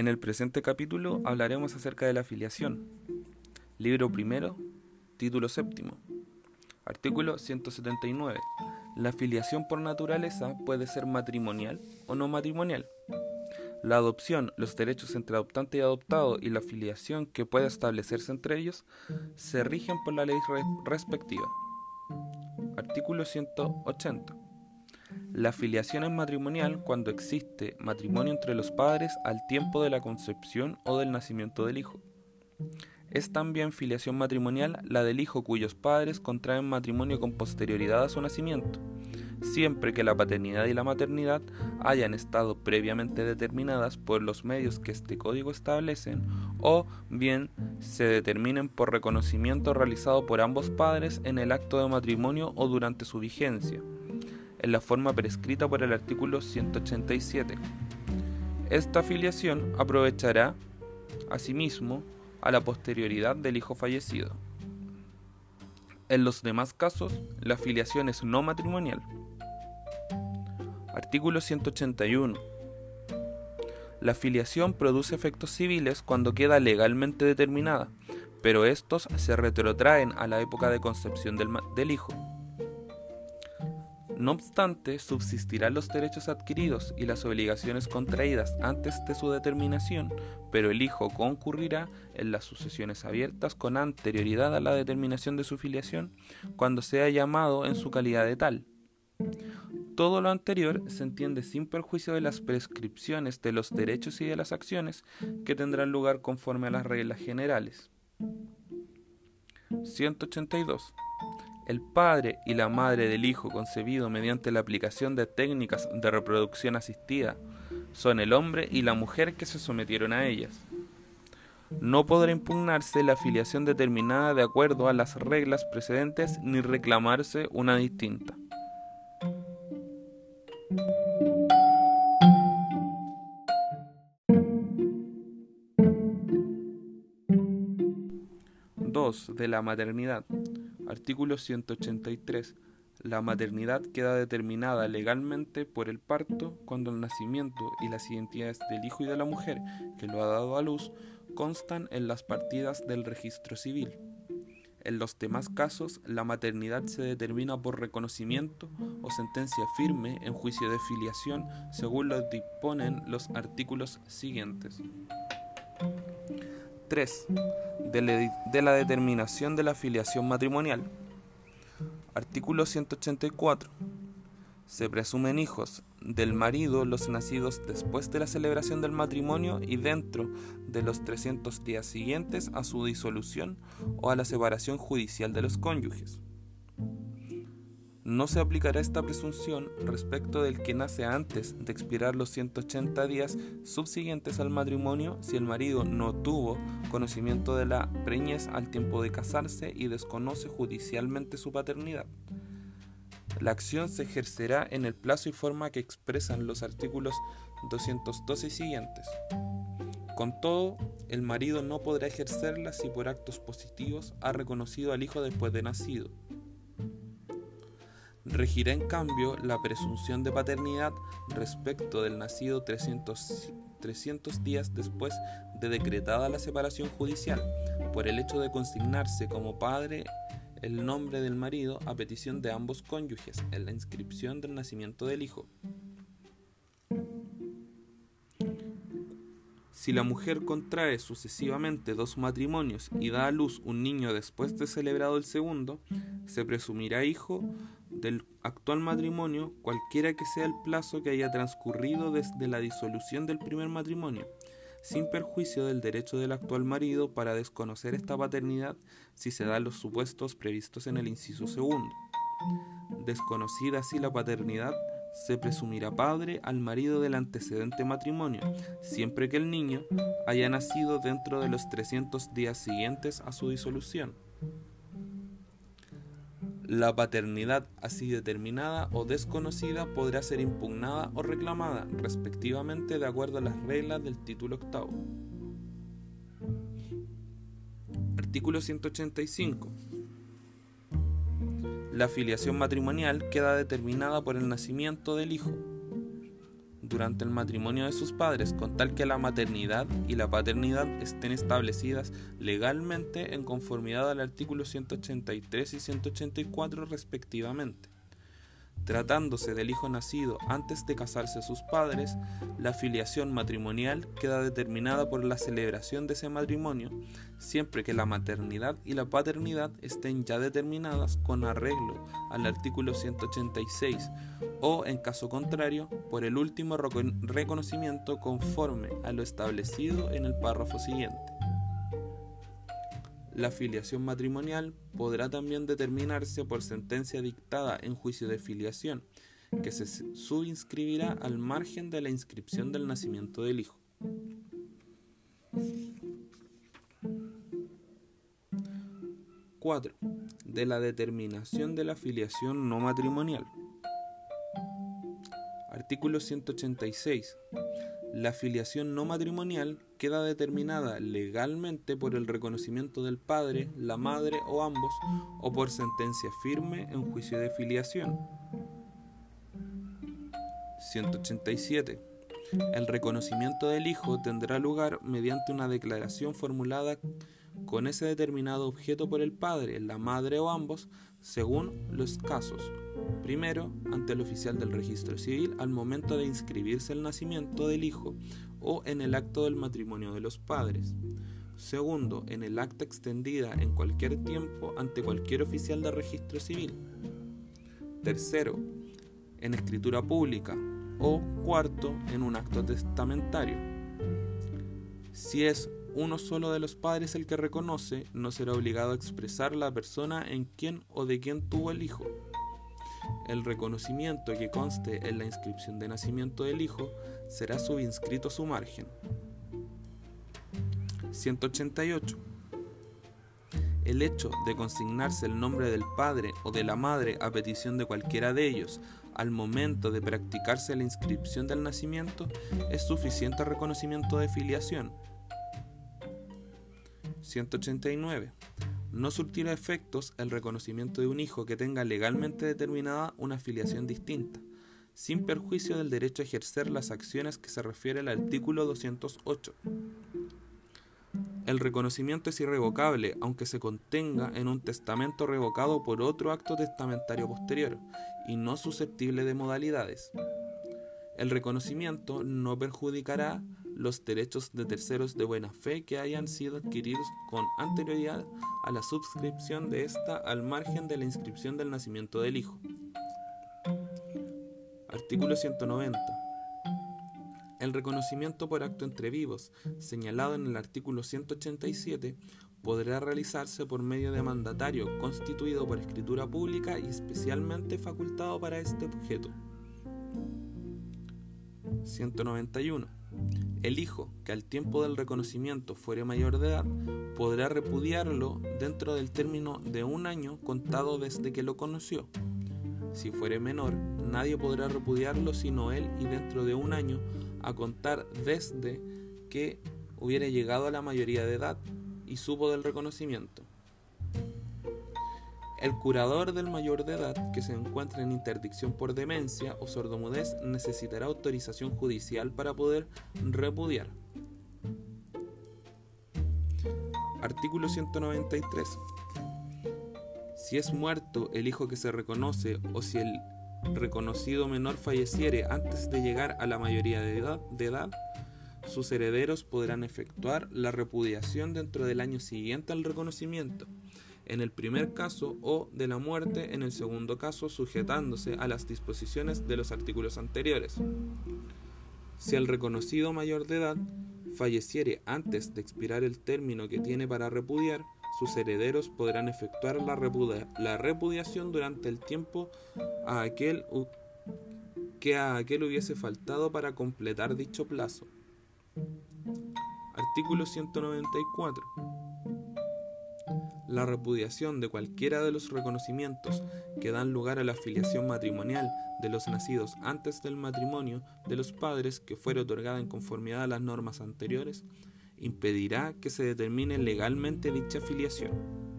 En el presente capítulo hablaremos acerca de la filiación. Libro primero, título séptimo. Artículo 179. La filiación por naturaleza puede ser matrimonial o no matrimonial. La adopción, los derechos entre adoptante y adoptado y la filiación que pueda establecerse entre ellos se rigen por la ley respectiva. Artículo 180. La filiación es matrimonial cuando existe matrimonio entre los padres al tiempo de la concepción o del nacimiento del hijo. Es también filiación matrimonial la del hijo cuyos padres contraen matrimonio con posterioridad a su nacimiento, siempre que la paternidad y la maternidad hayan estado previamente determinadas por los medios que este código establecen o bien se determinen por reconocimiento realizado por ambos padres en el acto de matrimonio o durante su vigencia en la forma prescrita por el artículo 187. Esta afiliación aprovechará, asimismo, a la posterioridad del hijo fallecido. En los demás casos, la afiliación es no matrimonial. Artículo 181. La afiliación produce efectos civiles cuando queda legalmente determinada, pero estos se retrotraen a la época de concepción del, del hijo. No obstante, subsistirán los derechos adquiridos y las obligaciones contraídas antes de su determinación, pero el hijo concurrirá en las sucesiones abiertas con anterioridad a la determinación de su filiación cuando sea llamado en su calidad de tal. Todo lo anterior se entiende sin perjuicio de las prescripciones de los derechos y de las acciones que tendrán lugar conforme a las reglas generales. 182 el padre y la madre del hijo concebido mediante la aplicación de técnicas de reproducción asistida son el hombre y la mujer que se sometieron a ellas. No podrá impugnarse la afiliación determinada de acuerdo a las reglas precedentes ni reclamarse una distinta. 2. De la maternidad. Artículo 183. La maternidad queda determinada legalmente por el parto cuando el nacimiento y las identidades del hijo y de la mujer que lo ha dado a luz constan en las partidas del registro civil. En los demás casos, la maternidad se determina por reconocimiento o sentencia firme en juicio de filiación según lo disponen los artículos siguientes. 3 de la determinación de la filiación matrimonial. Artículo 184. Se presumen hijos del marido los nacidos después de la celebración del matrimonio y dentro de los 300 días siguientes a su disolución o a la separación judicial de los cónyuges. No se aplicará esta presunción respecto del que nace antes de expirar los 180 días subsiguientes al matrimonio si el marido no tuvo conocimiento de la preñez al tiempo de casarse y desconoce judicialmente su paternidad. La acción se ejercerá en el plazo y forma que expresan los artículos 212 y siguientes. Con todo, el marido no podrá ejercerla si por actos positivos ha reconocido al hijo después de nacido. Regirá en cambio la presunción de paternidad respecto del nacido 300, 300 días después de decretada la separación judicial, por el hecho de consignarse como padre el nombre del marido a petición de ambos cónyuges en la inscripción del nacimiento del hijo. Si la mujer contrae sucesivamente dos matrimonios y da a luz un niño después de celebrado el segundo, se presumirá hijo del actual matrimonio cualquiera que sea el plazo que haya transcurrido desde la disolución del primer matrimonio, sin perjuicio del derecho del actual marido para desconocer esta paternidad si se dan los supuestos previstos en el inciso segundo. Desconocida así la paternidad, se presumirá padre al marido del antecedente matrimonio, siempre que el niño haya nacido dentro de los 300 días siguientes a su disolución. La paternidad así determinada o desconocida podrá ser impugnada o reclamada, respectivamente, de acuerdo a las reglas del título octavo. Artículo 185. La filiación matrimonial queda determinada por el nacimiento del hijo. Durante el matrimonio de sus padres, con tal que la maternidad y la paternidad estén establecidas legalmente en conformidad al artículo 183 y 184 respectivamente. Tratándose del hijo nacido antes de casarse sus padres, la filiación matrimonial queda determinada por la celebración de ese matrimonio, siempre que la maternidad y la paternidad estén ya determinadas con arreglo al artículo 186 o, en caso contrario, por el último reconocimiento conforme a lo establecido en el párrafo siguiente. La filiación matrimonial podrá también determinarse por sentencia dictada en juicio de filiación, que se subinscribirá al margen de la inscripción del nacimiento del hijo. ¡4. De la determinación de la filiación no matrimonial. Artículo 186. La filiación no matrimonial queda determinada legalmente por el reconocimiento del padre, la madre o ambos, o por sentencia firme en juicio de filiación. 187. El reconocimiento del hijo tendrá lugar mediante una declaración formulada con ese determinado objeto por el padre, la madre o ambos, según los casos. Primero, ante el oficial del registro civil al momento de inscribirse el nacimiento del hijo o en el acto del matrimonio de los padres. Segundo, en el acta extendida en cualquier tiempo ante cualquier oficial de registro civil. Tercero, en escritura pública. O cuarto, en un acto testamentario. Si es uno solo de los padres el que reconoce, no será obligado a expresar la persona en quien o de quien tuvo el hijo. El reconocimiento que conste en la inscripción de nacimiento del hijo será subinscrito a su margen. 188. El hecho de consignarse el nombre del padre o de la madre a petición de cualquiera de ellos al momento de practicarse la inscripción del nacimiento es suficiente reconocimiento de filiación. 189 no surtirá efectos el reconocimiento de un hijo que tenga legalmente determinada una filiación distinta, sin perjuicio del derecho a ejercer las acciones que se refiere al artículo 208. El reconocimiento es irrevocable, aunque se contenga en un testamento revocado por otro acto testamentario posterior, y no susceptible de modalidades. El reconocimiento no perjudicará los derechos de terceros de buena fe que hayan sido adquiridos con anterioridad a la suscripción de ésta al margen de la inscripción del nacimiento del hijo. Artículo 190. El reconocimiento por acto entre vivos, señalado en el artículo 187, podrá realizarse por medio de mandatario constituido por escritura pública y especialmente facultado para este objeto. 191. El hijo, que al tiempo del reconocimiento fuere mayor de edad, podrá repudiarlo dentro del término de un año contado desde que lo conoció. Si fuere menor, nadie podrá repudiarlo sino él y dentro de un año a contar desde que hubiera llegado a la mayoría de edad y supo del reconocimiento. El curador del mayor de edad que se encuentre en interdicción por demencia o sordomudez necesitará autorización judicial para poder repudiar. Artículo 193. Si es muerto el hijo que se reconoce o si el reconocido menor falleciere antes de llegar a la mayoría de edad, de edad, sus herederos podrán efectuar la repudiación dentro del año siguiente al reconocimiento en el primer caso o de la muerte en el segundo caso sujetándose a las disposiciones de los artículos anteriores. Si el reconocido mayor de edad falleciere antes de expirar el término que tiene para repudiar, sus herederos podrán efectuar la, la repudiación durante el tiempo a que a aquel hubiese faltado para completar dicho plazo. Artículo 194 la repudiación de cualquiera de los reconocimientos que dan lugar a la filiación matrimonial de los nacidos antes del matrimonio de los padres que fuere otorgada en conformidad a las normas anteriores, impedirá que se determine legalmente dicha filiación.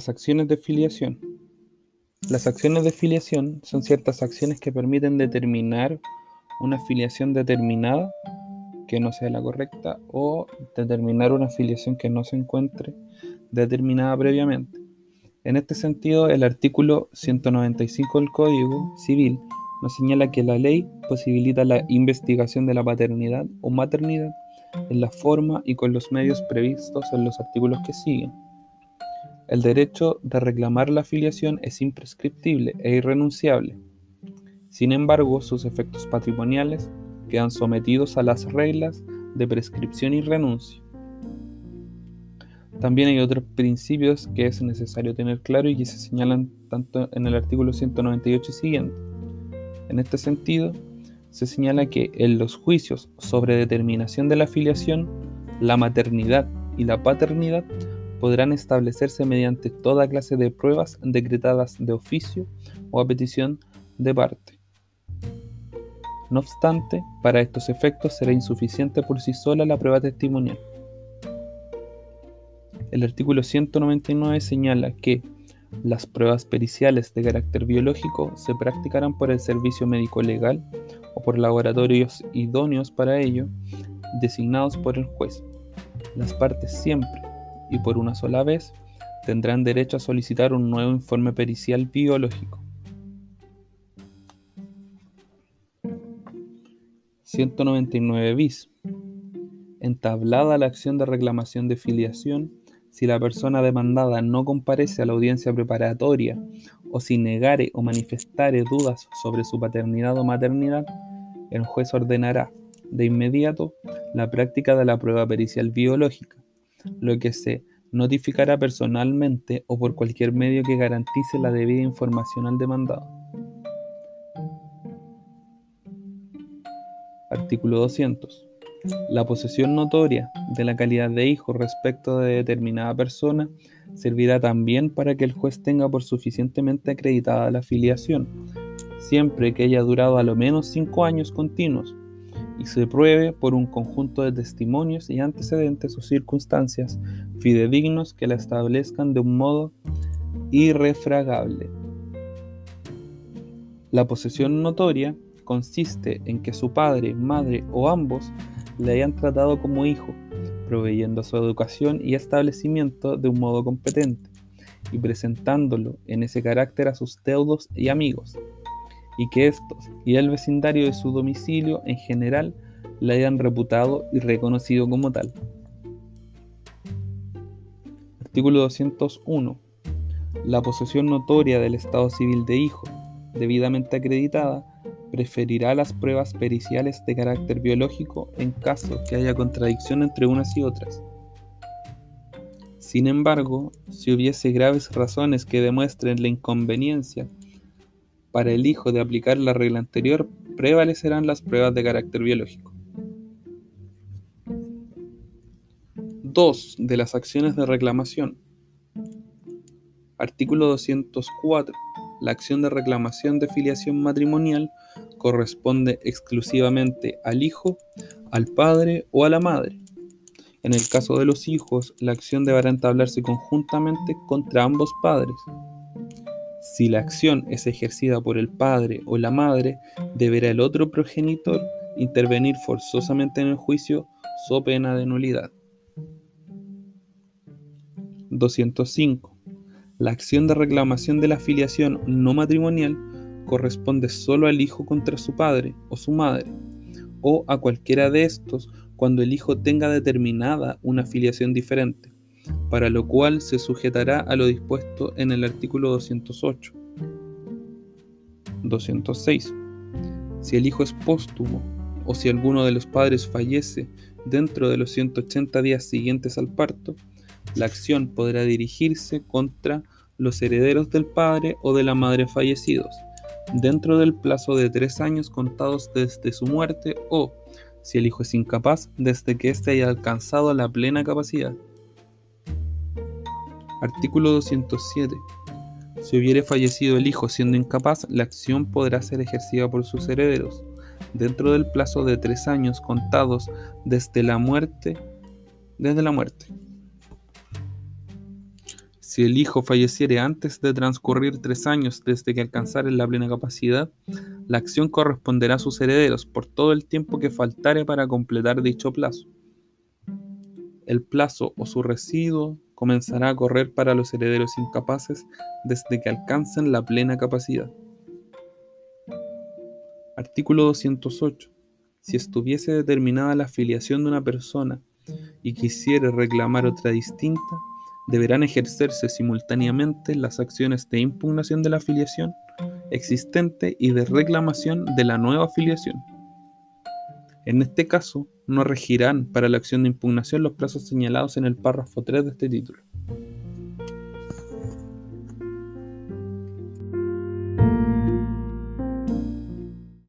Las acciones de filiación. Las acciones de filiación son ciertas acciones que permiten determinar una filiación determinada que no sea la correcta o determinar una filiación que no se encuentre determinada previamente. En este sentido, el artículo 195 del Código Civil nos señala que la ley posibilita la investigación de la paternidad o maternidad en la forma y con los medios previstos en los artículos que siguen. El derecho de reclamar la filiación es imprescriptible e irrenunciable. Sin embargo, sus efectos patrimoniales quedan sometidos a las reglas de prescripción y renuncia. También hay otros principios que es necesario tener claro y que se señalan tanto en el artículo 198 y siguiente. En este sentido, se señala que en los juicios sobre determinación de la filiación, la maternidad y la paternidad podrán establecerse mediante toda clase de pruebas decretadas de oficio o a petición de parte. No obstante, para estos efectos será insuficiente por sí sola la prueba testimonial. El artículo 199 señala que las pruebas periciales de carácter biológico se practicarán por el servicio médico legal o por laboratorios idóneos para ello, designados por el juez. Las partes siempre, y por una sola vez tendrán derecho a solicitar un nuevo informe pericial biológico. 199 bis. Entablada la acción de reclamación de filiación, si la persona demandada no comparece a la audiencia preparatoria o si negare o manifestare dudas sobre su paternidad o maternidad, el juez ordenará de inmediato la práctica de la prueba pericial biológica, lo que se notificará personalmente o por cualquier medio que garantice la debida información al demandado. Artículo 200. La posesión notoria de la calidad de hijo respecto de determinada persona servirá también para que el juez tenga por suficientemente acreditada la filiación, siempre que haya durado a lo menos cinco años continuos y se pruebe por un conjunto de testimonios y antecedentes o circunstancias fidedignos que la establezcan de un modo irrefragable. La posesión notoria consiste en que su padre, madre o ambos le hayan tratado como hijo, proveyendo su educación y establecimiento de un modo competente, y presentándolo en ese carácter a sus deudos y amigos, y que estos y el vecindario de su domicilio en general la hayan reputado y reconocido como tal. Artículo 201. La posesión notoria del estado civil de hijo, debidamente acreditada, preferirá las pruebas periciales de carácter biológico en caso que haya contradicción entre unas y otras. Sin embargo, si hubiese graves razones que demuestren la inconveniencia para el hijo de aplicar la regla anterior, prevalecerán las pruebas de carácter biológico. 2. De las acciones de reclamación. Artículo 204. La acción de reclamación de filiación matrimonial corresponde exclusivamente al hijo, al padre o a la madre. En el caso de los hijos, la acción deberá entablarse conjuntamente contra ambos padres. Si la acción es ejercida por el padre o la madre, deberá el otro progenitor intervenir forzosamente en el juicio so pena de nulidad. 205. La acción de reclamación de la filiación no matrimonial corresponde solo al hijo contra su padre o su madre, o a cualquiera de estos cuando el hijo tenga determinada una filiación diferente para lo cual se sujetará a lo dispuesto en el artículo 208. 206. Si el hijo es póstumo o si alguno de los padres fallece dentro de los 180 días siguientes al parto, la acción podrá dirigirse contra los herederos del padre o de la madre fallecidos, dentro del plazo de tres años contados desde su muerte o, si el hijo es incapaz, desde que éste haya alcanzado la plena capacidad. Artículo 207. Si hubiere fallecido el hijo siendo incapaz, la acción podrá ser ejercida por sus herederos, dentro del plazo de tres años contados desde la muerte, desde la muerte. Si el hijo falleciere antes de transcurrir tres años desde que alcanzare la plena capacidad, la acción corresponderá a sus herederos por todo el tiempo que faltare para completar dicho plazo. El plazo o su residuo comenzará a correr para los herederos incapaces desde que alcancen la plena capacidad. Artículo 208. Si estuviese determinada la afiliación de una persona y quisiere reclamar otra distinta, deberán ejercerse simultáneamente las acciones de impugnación de la afiliación existente y de reclamación de la nueva afiliación. En este caso, no regirán para la acción de impugnación los plazos señalados en el párrafo 3 de este título.